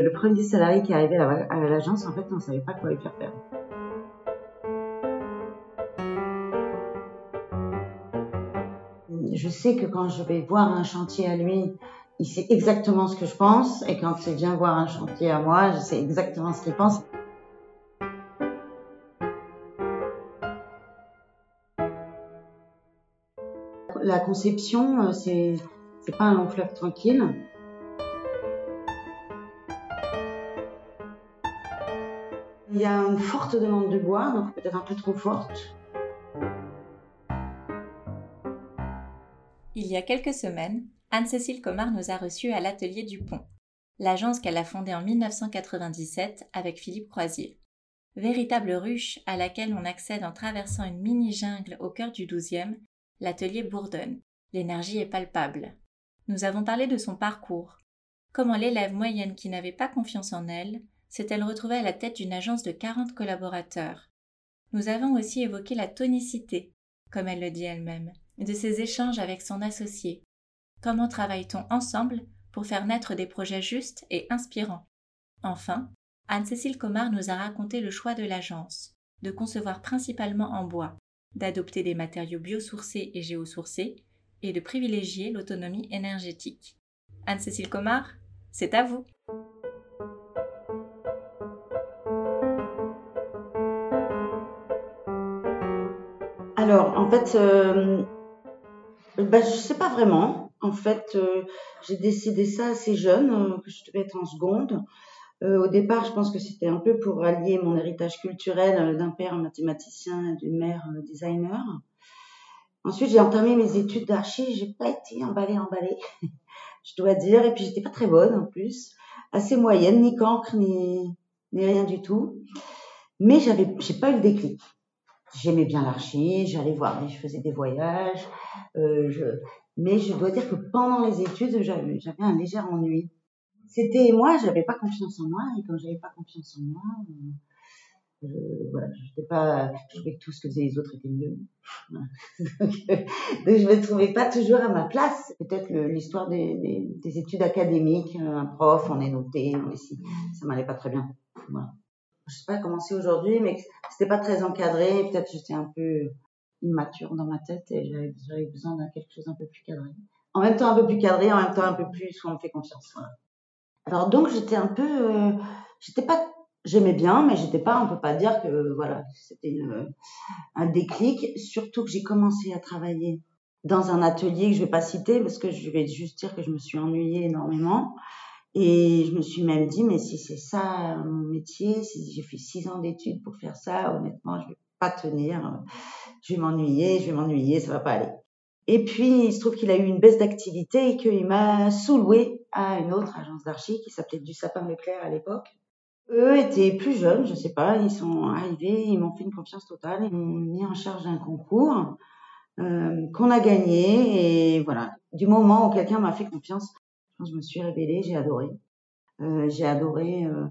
Le premier salarié qui arrivé à l'agence, en fait, on ne savait pas quoi lui faire faire. Je sais que quand je vais voir un chantier à lui, il sait exactement ce que je pense, et quand il vient voir un chantier à moi, je sais exactement ce qu'il pense. La conception, euh, c'est pas un long fleuve tranquille. Il y a une forte demande de bois, donc peut-être un peu trop forte. Il y a quelques semaines, Anne-Cécile Comard nous a reçus à l'atelier du Pont, l'agence qu'elle a fondée en 1997 avec Philippe Croisier. Véritable ruche à laquelle on accède en traversant une mini-jungle au cœur du 12e, l'atelier bourdonne. L'énergie est palpable. Nous avons parlé de son parcours. Comment l'élève moyenne qui n'avait pas confiance en elle s'est-elle retrouvée à la tête d'une agence de 40 collaborateurs. Nous avons aussi évoqué la tonicité, comme elle le dit elle-même, de ses échanges avec son associé. Comment travaille-t-on ensemble pour faire naître des projets justes et inspirants? Enfin, Anne-Cécile Comard nous a raconté le choix de l'agence, de concevoir principalement en bois, d'adopter des matériaux biosourcés et géosourcés, et de privilégier l'autonomie énergétique. Anne-Cécile Comard, c'est à vous. Alors, en fait, euh, bah, je ne sais pas vraiment. En fait, euh, j'ai décidé ça assez jeune, euh, que je devais être en seconde. au départ, je pense que c'était un peu pour allier mon héritage culturel d'un père mathématicien et d'une mère designer. Ensuite, j'ai entamé mes études d'archi. J'ai pas été emballée, emballée, je dois dire. Et puis, j'étais pas très bonne en plus, assez moyenne, ni cancre, ni, ni rien du tout. Mais j'avais, j'ai pas eu le déclic. J'aimais bien l'archi, j'allais voir, je faisais des voyages. Euh, je... Mais je dois dire que pendant les études, j'avais, un léger ennui. C'était moi, j'avais pas confiance en moi, et quand j'avais pas confiance en moi, euh, je, voilà, je pas, je trouvais que tout ce que faisaient les autres était mieux. donc, je me trouvais pas toujours à ma place. Peut-être l'histoire des, des, des, études académiques, un prof, on est noté, on est ça m'allait pas très bien. Voilà. Je sais pas comment c'est aujourd'hui, mais c'était pas très encadré. Peut-être j'étais un peu immature dans ma tête et j'avais besoin d'un quelque chose un peu plus cadré. En même temps un peu plus cadré, en même temps un peu plus où on me fait confiance. Alors donc j'étais un peu, euh, j'étais pas j'aimais bien, mais j'étais pas, on peut pas dire que voilà, c'était un déclic. Surtout que j'ai commencé à travailler dans un atelier que je vais pas citer parce que je vais juste dire que je me suis ennuyée énormément. Et je me suis même dit, mais si c'est ça mon métier, si j'ai fait six ans d'études pour faire ça, honnêtement, je vais pas tenir. Je vais m'ennuyer, je vais m'ennuyer, ça va pas aller. Et puis, il se trouve qu'il a eu une baisse d'activité et qu'il m'a sous-loué à une autre agence d'archi qui s'appelait Du Sapin Leclerc à l'époque eux étaient plus jeunes, je sais pas, ils sont arrivés, ils m'ont fait une confiance totale, ils m'ont mis en charge d'un concours euh, qu'on a gagné et voilà. Du moment où quelqu'un m'a fait confiance, je me suis révélée, j'ai adoré. Euh, j'ai adoré euh,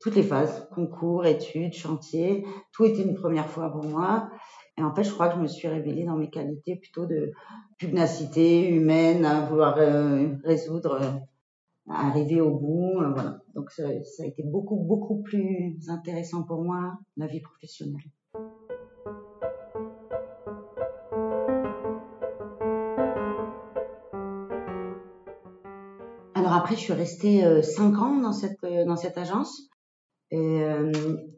toutes les phases, concours, études, chantier, tout était une première fois pour moi. Et en fait, je crois que je me suis révélée dans mes qualités plutôt de pugnacité humaine, à vouloir euh, résoudre arriver au bout. Voilà. Donc ça, ça, a été beaucoup, beaucoup plus intéressant pour moi, la vie professionnelle. Après, je suis restée euh, cinq ans dans cette, euh, agence. Et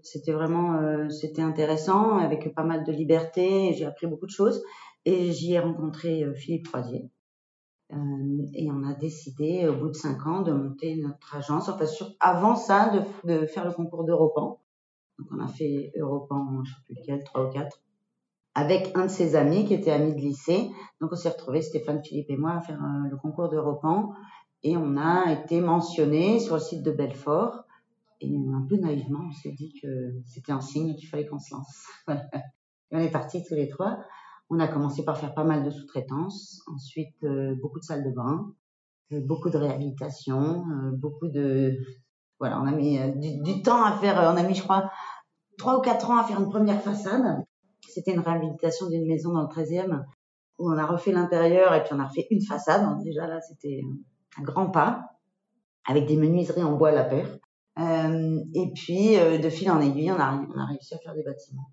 c'était vraiment c'était intéressant avec pas mal de liberté j'ai appris beaucoup de choses et j'y ai rencontré Philippe Croisier euh, et on a décidé, au bout de cinq ans, de monter notre agence. Enfin, avant ça, de, faire le concours d'Europan. Donc, on a fait Europan, je sais plus lequel, trois ou quatre, avec un de ses amis qui était ami de lycée. Donc, on s'est retrouvés, Stéphane, Philippe et moi, à faire euh, le concours d'Europan. Et on a été mentionné sur le site de Belfort. Et un peu naïvement, on s'est dit que c'était un signe qu'il fallait qu'on se lance. et on est partis tous les trois. On a commencé par faire pas mal de sous-traitance, ensuite euh, beaucoup de salles de bain, euh, beaucoup de réhabilitation, euh, beaucoup de voilà, on a mis du, temps à faire, on a mis je crois trois ou quatre ans à faire une première façade. C'était une réhabilitation d'une maison dans le 13e où on a refait l'intérieur et puis on a refait une façade. Déjà là, c'était un grand pas avec des menuiseries en bois à la paire. et puis, de fil en aiguille, on a, réussi à faire des bâtiments.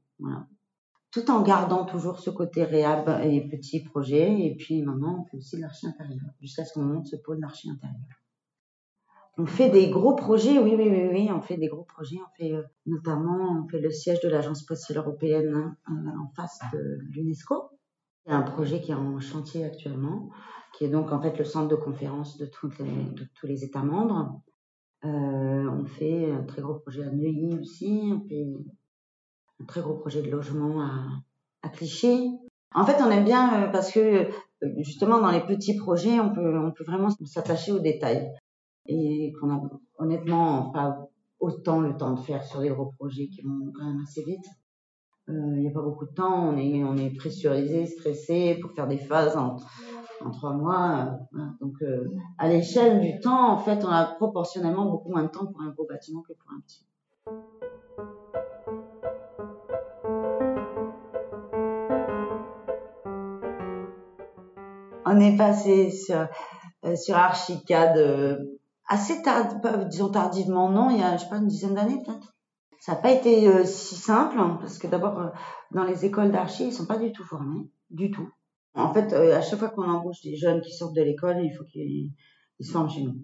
Tout en gardant toujours ce côté réhab et petits projets. Et puis maintenant, on fait aussi de l'archi intérieur, jusqu'à ce qu'on monte ce pôle d'archi intérieur. On fait des gros projets, oui, oui, oui, oui, on fait des gros projets. On fait euh, notamment, on fait le siège de l'Agence spatiale européenne en face de l'UNESCO. A un projet qui est en chantier actuellement, qui est donc en fait le centre de conférence de, tous les États membres. Euh, on fait un très gros projet à Neuilly aussi. On fait un très gros projet de logement à, Clichy. En fait, on aime bien euh, parce que euh, justement dans les petits projets, on peut, vraiment s'attacher aux détails et qu'on a honnêtement pas autant le temps de faire sur des gros projets qui vont quand même assez vite. Il n'y a pas beaucoup de temps, on est, pressurisé, stressé pour faire des phases en trois mois. Donc, à l'échelle du temps, en fait, on a proportionnellement beaucoup moins de temps pour un gros bâtiment que pour un petit. on est passé sur, euh, Archicad euh, assez tard, disons tardivement, non, il y a, je sais pas, une dizaine d'années peut-être. Ça n'a pas été euh, si simple, hein, parce que d'abord, dans les écoles d'archi, ils sont pas du tout formés, du tout. En fait, à chaque fois qu'on embauche des jeunes qui sortent de l'école, il faut qu'ils se forment chez nous.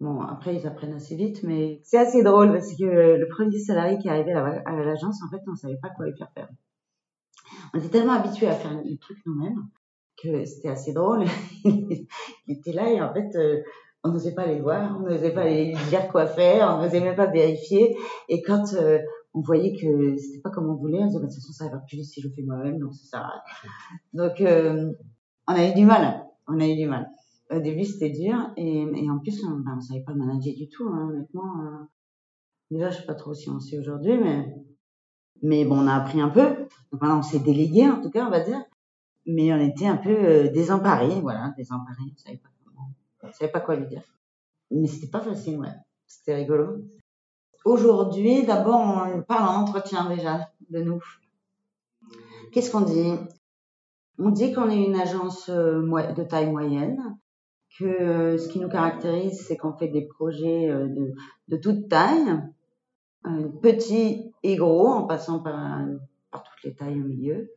Bon, après, ils apprennent assez vite, mais c'est assez drôle parce que le premier salarié qui est arrivé à l'agence, en fait, on ne savait pas quoi lui faire faire. On était tellement habitués à faire le truc nous-mêmes que c'était assez drôle. il était là et en fait, euh, on n'osait pas les voir, on n'osait pas les dire quoi faire, on n'osait même pas vérifier. Et quand euh, on voyait que c'était pas comme on voulait, on disait, bah, de toute façon, ça va plus si je le fais moi-même, donc ça sert à. Donc, euh, on a eu du mal, on a eu du mal. Au début, c'était dur et, en plus, on ne ben, savait pas manager du tout, hein, honnêtement. déjà, je sais pas trop si on sait aujourd'hui, mais, mais bon, on a appris un peu. Maintenant, on s'est délégué, en tout cas, on va dire mais on était un peu euh, désemparés, voilà, désemparés, on savait savait pas quoi lui dire. Mais c'était pas facile, ouais, c'était rigolo. Aujourd'hui, d'abord, on parle en entretien déjà de nous. Qu'est-ce qu'on dit? On dit qu'on est une agence euh, de taille moyenne, que euh, ce qui nous caractérise, c'est qu'on fait des projets de, de toute taille, petits et gros, en passant par, par toutes les tailles au milieu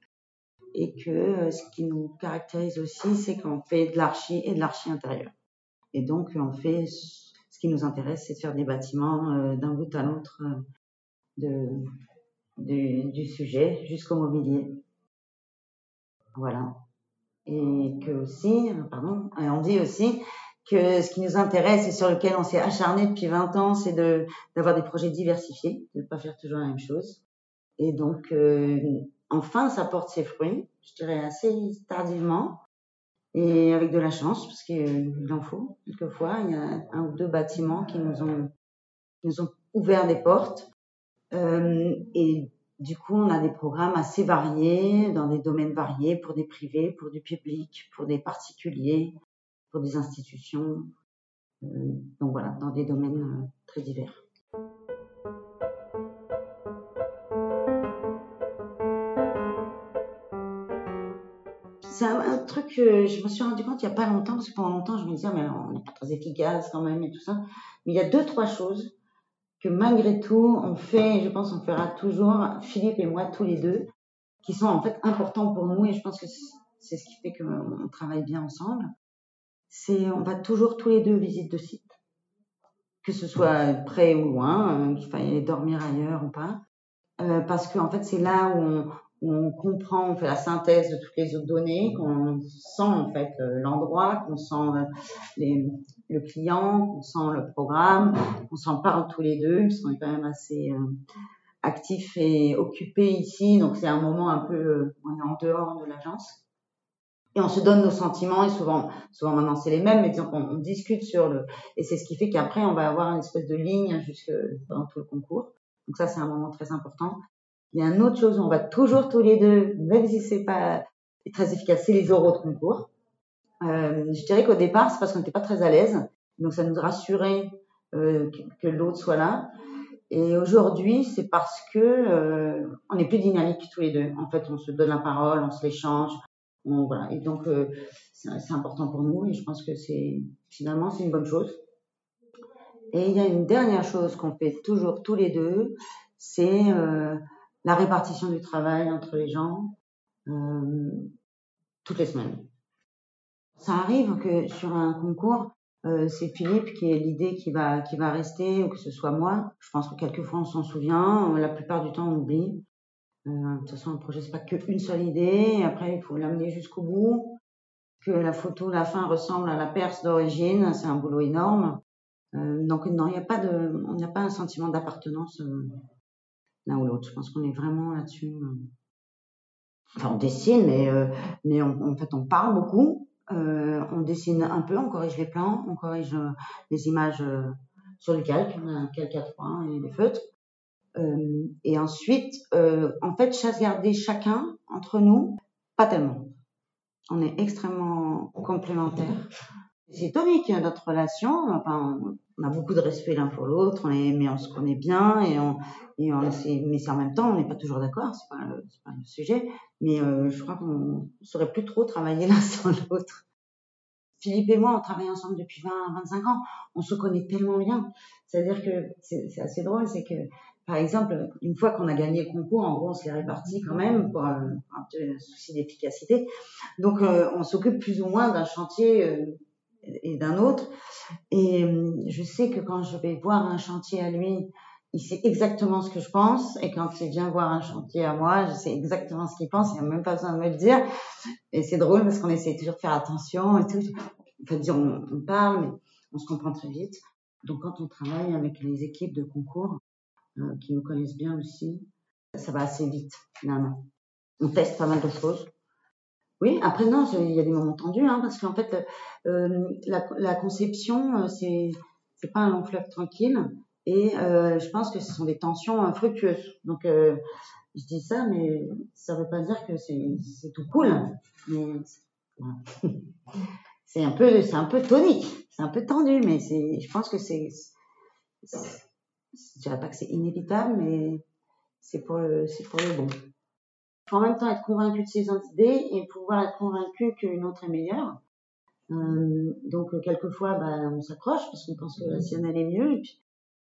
et que euh, ce qui nous caractérise aussi, c'est qu'on fait de l'archi et de l'archi intérieur. Et donc, on fait qui nous intéresse, c'est de faire des bâtiments euh, d'un bout à l'autre euh, du, sujet jusqu'au mobilier. Voilà. Et que aussi, pardon, et on dit aussi que ce qui nous intéresse et sur lequel on s'est acharné depuis 20 ans, c'est de d'avoir des projets diversifiés, de ne pas faire toujours la même chose. Et donc, euh, enfin, ça porte ses fruits, je dirais assez tardivement et avec de la chance, parce qu'il en faut quelquefois. Il y a un ou deux bâtiments qui nous ont, nous ont ouvert des portes. Euh, et du coup, on a des programmes assez variés, dans des domaines variés, pour des privés, pour du public, pour des particuliers, pour des institutions. Euh, donc voilà, dans des domaines euh, très divers. Truc que je me suis rendu compte il n'y a pas longtemps, parce que pendant longtemps, je me disais, mais on n'est pas très efficace quand même et tout ça. Mais il y a deux, trois choses que malgré tout, on fait, et je pense on fera toujours, Philippe et moi, tous les deux, qui sont en fait importants pour nous, et je pense que c'est ce qui fait qu'on travaille bien ensemble. C'est, on va toujours tous les deux visite de site. Que ce soit près ou loin, euh, qu'il faille dormir ailleurs ou pas. Euh, parce qu'en en fait, c'est là où on, on comprend, on fait la synthèse de toutes les autres données, qu'on sent en fait euh, l'endroit, qu'on sent euh, le client, qu'on sent le programme, qu'on s'en parle tous les deux, parce qu'on est quand même assez euh, actifs et occupés ici, donc c'est un moment un peu, on est en dehors de l'agence. Et on se donne nos sentiments et souvent, souvent maintenant c'est les mêmes, mais disons qu'on discute sur le, et c'est ce qui fait qu'après on va avoir une espèce de ligne jusque dans tout le concours. Donc ça c'est un moment très important. Il y a une autre chose, on va toujours tous les deux, même si c'est pas très efficace, c'est les oraux de concours. Euh, je dirais qu'au départ, c'est parce qu'on n'était pas très à l'aise, donc ça nous rassurait euh, que, l'autre soit là. Et aujourd'hui, c'est parce que euh, on est plus dynamique tous les deux. En fait, on se donne la parole, on se l'échange, voilà. Et donc, c'est important pour nous, et je pense que c'est finalement c'est une bonne chose. Et il y a une dernière chose qu'on fait toujours tous les deux, c'est la répartition du travail entre les gens euh, toutes les semaines. Ça arrive que sur un concours, euh, c'est Philippe qui est l'idée qui va qui va rester ou que ce soit moi. Je pense que quelquefois on s'en souvient, la plupart du temps on oublie. Euh, de toute façon, un projet c'est pas qu'une seule idée. Après, il faut l'amener jusqu'au bout. Que la photo, la fin ressemble à la perce d'origine, c'est un boulot énorme. Donc non, il n'y a pas de, on n'a pas un sentiment d'appartenance l'un ou l'autre. Je pense qu'on est vraiment là-dessus. Euh. Enfin, on dessine, mais mais en fait on parle beaucoup. on dessine un peu, on corrige les plans, on corrige les images sur le calque, on a un calque à trois et des feutres. et ensuite, en fait, chasse garder chacun entre nous, pas tellement. On est extrêmement complémentaires. C'est tonique notre relation. Enfin, on a beaucoup de respect l'un pour l'autre, mais on se connaît bien et on, et on mais c'est en même temps, on n'est pas toujours d'accord, c'est pas, pas le sujet. Mais euh, je crois qu'on saurait plus trop travailler l'un sans l'autre. Philippe et moi, on travaille ensemble depuis 20, 25 ans. On se connaît tellement bien. C'est-à-dire que c'est assez drôle, c'est que par exemple, une fois qu'on a gagné le concours, en gros, on se les répartit quand même pour un, un souci d'efficacité. Donc, euh, on s'occupe plus ou moins d'un chantier euh, et d'un autre. Et euh, je sais que quand je vais voir un chantier à lui, il sait exactement ce que je pense. Et quand il vient voir un chantier à moi, je sais exactement ce qu'il pense. Il n'a même pas besoin de me le dire. Et c'est drôle parce qu'on essaie toujours de faire attention et tout. Enfin, dire, on, parle, mais on se comprend très vite. Donc, quand on travaille avec les équipes de concours, euh, qui nous connaissent bien aussi, ça va assez vite, finalement. On teste pas mal de choses. Oui, après non, il y a des moments tendus, hein, parce qu'en fait, euh, la, conception, euh, c'est c'est pas un long fleuve tranquille, et euh, je pense que ce sont des tensions fructueuses. Donc, je dis ça, mais ça veut pas dire que c'est tout cool. C'est un peu un peu tonique, c'est un peu tendu, mais je pense que c'est je dirais pas que c'est inévitable, mais c'est pour le bon en même temps être convaincu de ses idées et pouvoir être convaincu qu'une autre est meilleure. Euh, donc quelquefois, bah, on s'accroche parce qu'on pense que la sienne elle est mieux. Et puis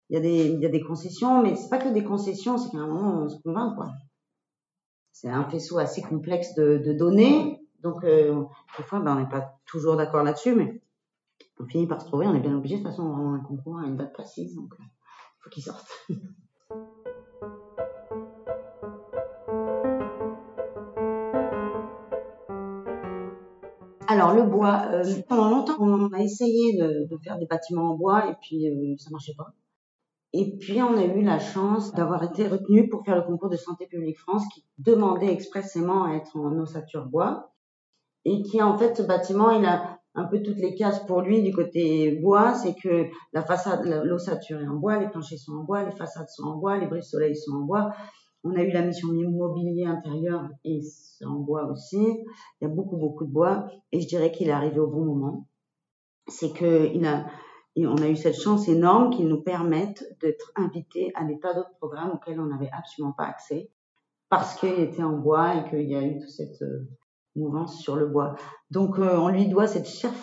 il y a des il y a des concessions, mais c'est pas que des concessions, c'est qu'à un moment on se convainc quoi. C'est un faisceau assez complexe de, de données, donc euh, quelquefois bah, on n'est pas toujours d'accord là-dessus, mais on finit par se trouver. On est bien obligé de toute façon on a un concours à une date précise, donc il euh, faut qu'il sorte. Alors le bois, euh, pendant longtemps on a essayé de, faire des bâtiments en bois et puis euh, ça marchait pas. Et puis on a eu la chance d'avoir été retenu pour faire le concours de santé publique France qui demandait expressément à être en ossature bois et qui en fait ce bâtiment il a un peu toutes les cases pour lui du côté bois, c'est que la façade, l'ossature est en bois, les planchers sont en bois, les façades sont en bois, les bris soleil sont en bois, on a eu la mission immobilier intérieur et en bois aussi. Il y a beaucoup, beaucoup de bois. Et je dirais qu'il est arrivé au bon moment. C'est que il a, eu cette chance énorme qu'il nous permette d'être invités à des tas d'autres programmes auxquels on n'avait absolument pas accès parce qu'il était en bois et qu'il y a eu toute cette euh, mouvance sur le bois. Donc, euh, on lui doit cette chère,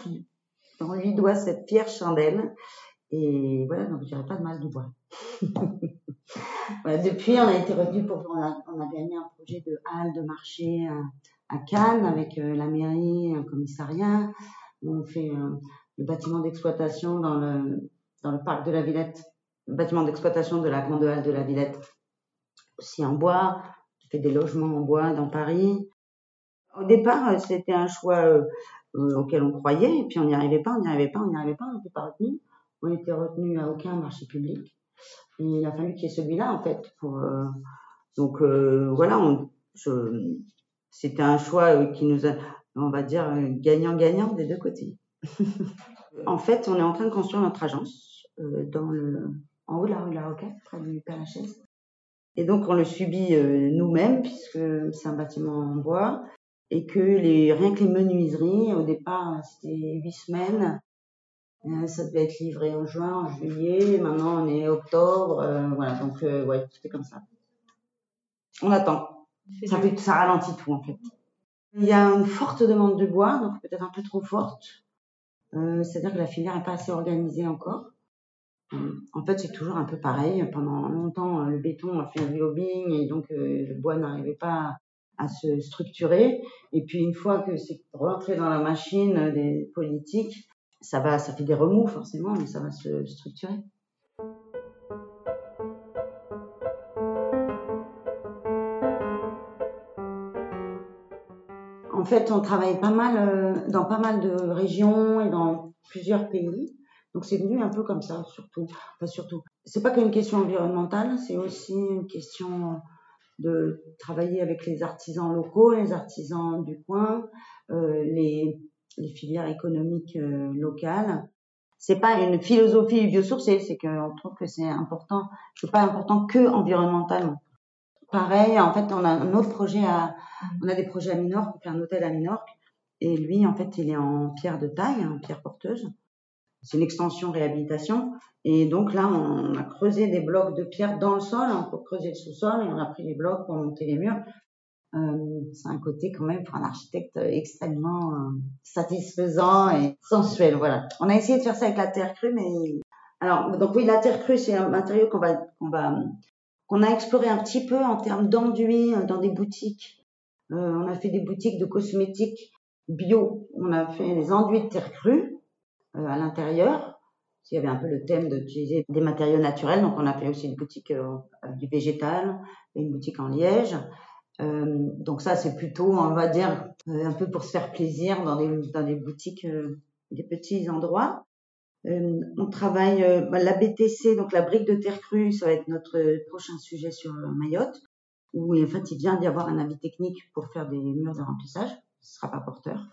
on lui doit cette fière chandelle. Et voilà, donc je dirais pas de mal du bois. depuis, on a été retenu pour, on a, on a, gagné un projet de halle de marché à, à Cannes avec euh, la mairie, un commissariat. On fait euh, le bâtiment d'exploitation dans le, dans le parc de la Villette, le bâtiment d'exploitation de la grande halle de la Villette, aussi en bois. On fait des logements en bois dans Paris. Au départ, euh, c'était un choix auquel on croyait, et puis on n'y arrivait pas, on n'y arrivait pas, on n'y arrivait pas, on n'était pas retenu. On n'était retenu à aucun marché public il a fallu qu'il y ait celui-là en fait. Pour, euh, donc euh, voilà, c'était un choix qui nous a, on va dire, gagnant-gagnant des deux côtés. en fait, on est en train de construire notre agence euh, dans le, en haut de la rue de la Roquette, près du Père Lachaise. Et donc on le subit nous-mêmes puisque c'est un bâtiment en bois et que les rien que les menuiseries au départ c'était huit semaines euh, ça devait être livré en juin, en juillet. Maintenant, on est octobre. Euh, voilà, donc, euh, ouais, c'est comme ça. On attend. Ça, fait, ça ralentit tout, en fait. Il y a une forte demande de bois, donc peut-être un peu trop forte. C'est-à-dire que la filière n'est pas assez organisée encore. En fait, c'est toujours un peu pareil. Pendant longtemps, le béton a fait du lobbying et donc le bois n'arrivait pas à se structurer. Et puis une fois que c'est rentré dans la machine des politiques, ça va, ça fait des remous forcément, mais ça va se structurer. En fait, on travaille pas mal euh, dans pas mal de régions et dans plusieurs pays. Donc c'est venu un peu comme ça, surtout. Enfin, surtout. C'est pas qu'une question environnementale, c'est aussi une question de travailler avec les artisans locaux, les artisans du coin, euh, les, les, filières économiques euh, locales. C'est pas une philosophie biosourcée, c'est qu'on trouve que c'est important, c'est pas important que environnementalement. Pareil, en fait, on a un autre projet à, on a des projets à Minorque, on fait un hôtel à Minorque, et lui, en fait, il est en pierre de taille, en pierre porteuse. C'est une extension réhabilitation. Et donc là, on a creusé des blocs de pierre dans le sol hein, pour creuser le sous-sol et on a pris les blocs pour monter les murs. Euh, c'est un côté quand même pour un architecte extrêmement euh, satisfaisant et sensuel. Voilà. On a essayé de faire ça avec la terre crue, mais alors donc la terre crue c'est un matériau qu'on va qu'on va qu'on a exploré un petit peu en termes d'enduit euh, dans des boutiques. Euh, on a fait des boutiques de cosmétiques bio. On a fait des enduits de terre crue euh, à l'intérieur. Il y avait un peu le thème d'utiliser des matériaux naturels, donc on a fait aussi une boutique euh, du végétal et une boutique en liège. Euh, donc ça, c'est plutôt, on va dire, un peu pour se faire plaisir dans des, boutiques, des petits endroits. on travaille bah, la BTC, donc la brique de terre crue, ça va être notre prochain sujet sur Mayotte, où en fait il vient d'y avoir un avis technique pour faire des murs de remplissage. Ce sera pas porteur.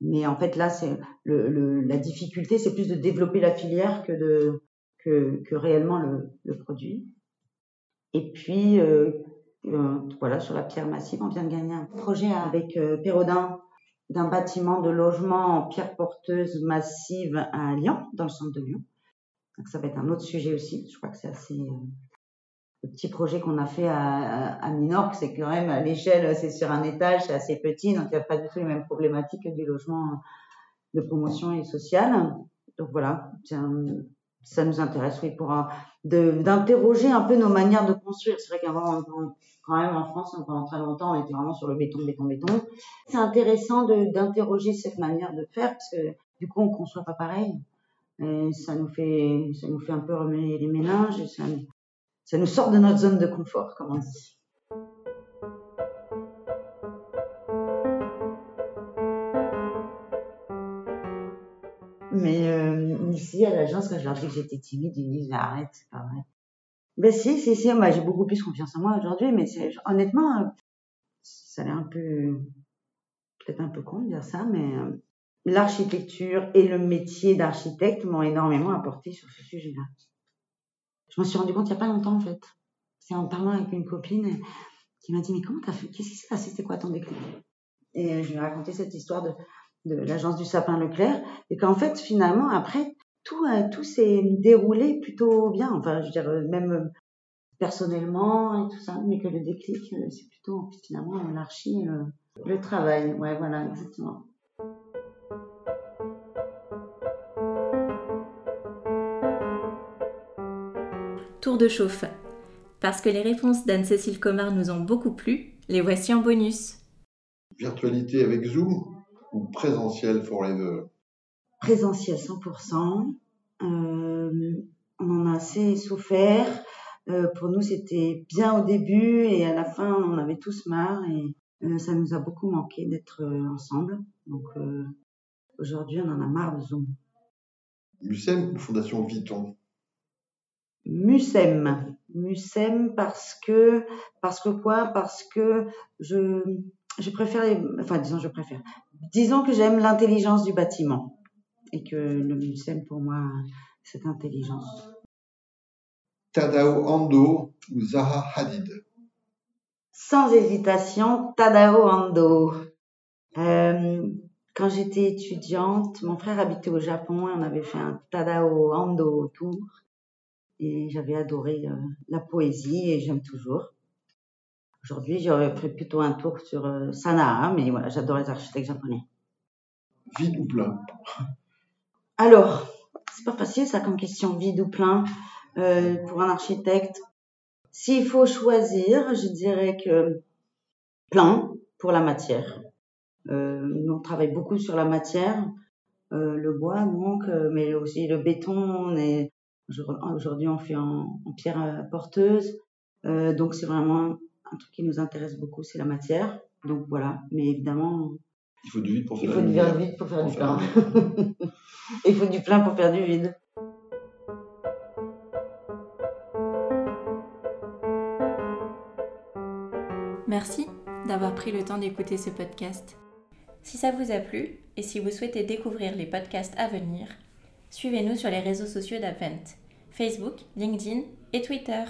Mais en fait, là, c'est la difficulté, c'est plus de développer la filière que de réellement le, le, produit. Et puis, euh, euh, voilà, sur la pierre massive, on vient de gagner un projet avec euh, Pérodin d'un bâtiment de logement en pierre porteuse massive à Lyon, dans le centre de Lyon. Donc ça va être un autre sujet aussi. Je crois que c'est assez euh, le petit projet qu'on a fait à, Minorque, c'est quand même à l'échelle, c'est sur un étage, c'est assez petit, donc il n'y a pas du tout les mêmes problématiques que du logement de promotion et social. Donc voilà, ça nous intéresse, oui, pour d'interroger un peu nos manières de construire. C'est vrai qu'avant, quand même en France, pendant très longtemps, on était vraiment sur le béton, béton, béton. C'est intéressant d'interroger cette manière de faire parce que du coup, on conçoit pas pareil. Et ça nous fait, ça nous fait un peu remuer les méninges et ça, ça nous sort de notre zone de confort, comme on dit. Ici, à l'agence, quand je leur dis que j'étais timide, ils me disent arrête, c'est pas vrai. Ben si, si, si, moi j'ai beaucoup plus confiance en moi aujourd'hui, mais honnêtement, euh, ça a l'air un peu, peut-être un peu con de dire ça, mais euh, l'architecture et le métier d'architecte m'ont énormément apporté sur ce sujet-là. Je me suis rendu compte il n'y a pas longtemps, en fait. C'est en parlant avec une copine qui m'a dit, mais comment t'as fait Qu'est-ce qui s'est passé C'était quoi ton déclic? Et euh, je lui ai raconté cette histoire de l'agence du sapin Leclerc. Et qu'en fait, finalement, après, tout, euh, tout s'est déroulé plutôt bien. Enfin, je veux dire, même euh, personnellement et tout ça. Mais que le déclic, c'est plutôt, finalement, l'archi, le travail. Ouais, voilà, exactement. tour de chauffe. Parce que les réponses d'Anne-Cécile Comard nous ont beaucoup plu, les voici en bonus. Virtualité avec Zoom ou présentiel forever? Présentiel 100%. Euh, on en a assez souffert. Euh, pour nous, c'était bien au début et à la fin, on avait tous marre et euh, ça nous a beaucoup manqué d'être ensemble. Donc aujourd'hui, on en a marre de Zoom. Mucem ou Fondation Viton Mucem. Mucem parce que, parce que quoi? Parce que je, je préfère, enfin disons je préfère. Disons que j'aime l'intelligence du bâtiment et que le Mucem pour moi, c'est intelligence. Tadao Ando ou Zaha Hadid? Sans hésitation, Tadao Ando. Euh, quand j'étais étudiante, mon frère habitait au Japon et on avait fait un Tadao Ando tour et j'avais adoré euh, la poésie et j'aime toujours. Aujourd'hui, j'aurais fait plutôt un tour sur euh, Sanaa, mais voilà, j'adore les architectes japonais. Vide ou plein? Alors, c'est pas facile ça comme question, vide ou plein, euh, pour un architecte. S'il faut choisir, je dirais que plein pour la matière. Euh, on travaille beaucoup sur la matière, euh, le bois donc, euh, mais aussi le béton. On aujourd'hui on fait en, en pierre euh, porteuse, euh, donc c'est vraiment un truc qui nous intéresse beaucoup, c'est la matière. Donc voilà, mais évidemment, Il faut du vide pour il faire du vide pour faire du plein. il faut du plein pour faire du vide. Merci d'avoir pris le temps d'écouter ce podcast. Si ça vous a plu et si vous souhaitez découvrir les podcasts à venir, suivez-nous sur les réseaux sociaux d'Advent, Facebook, LinkedIn et Twitter.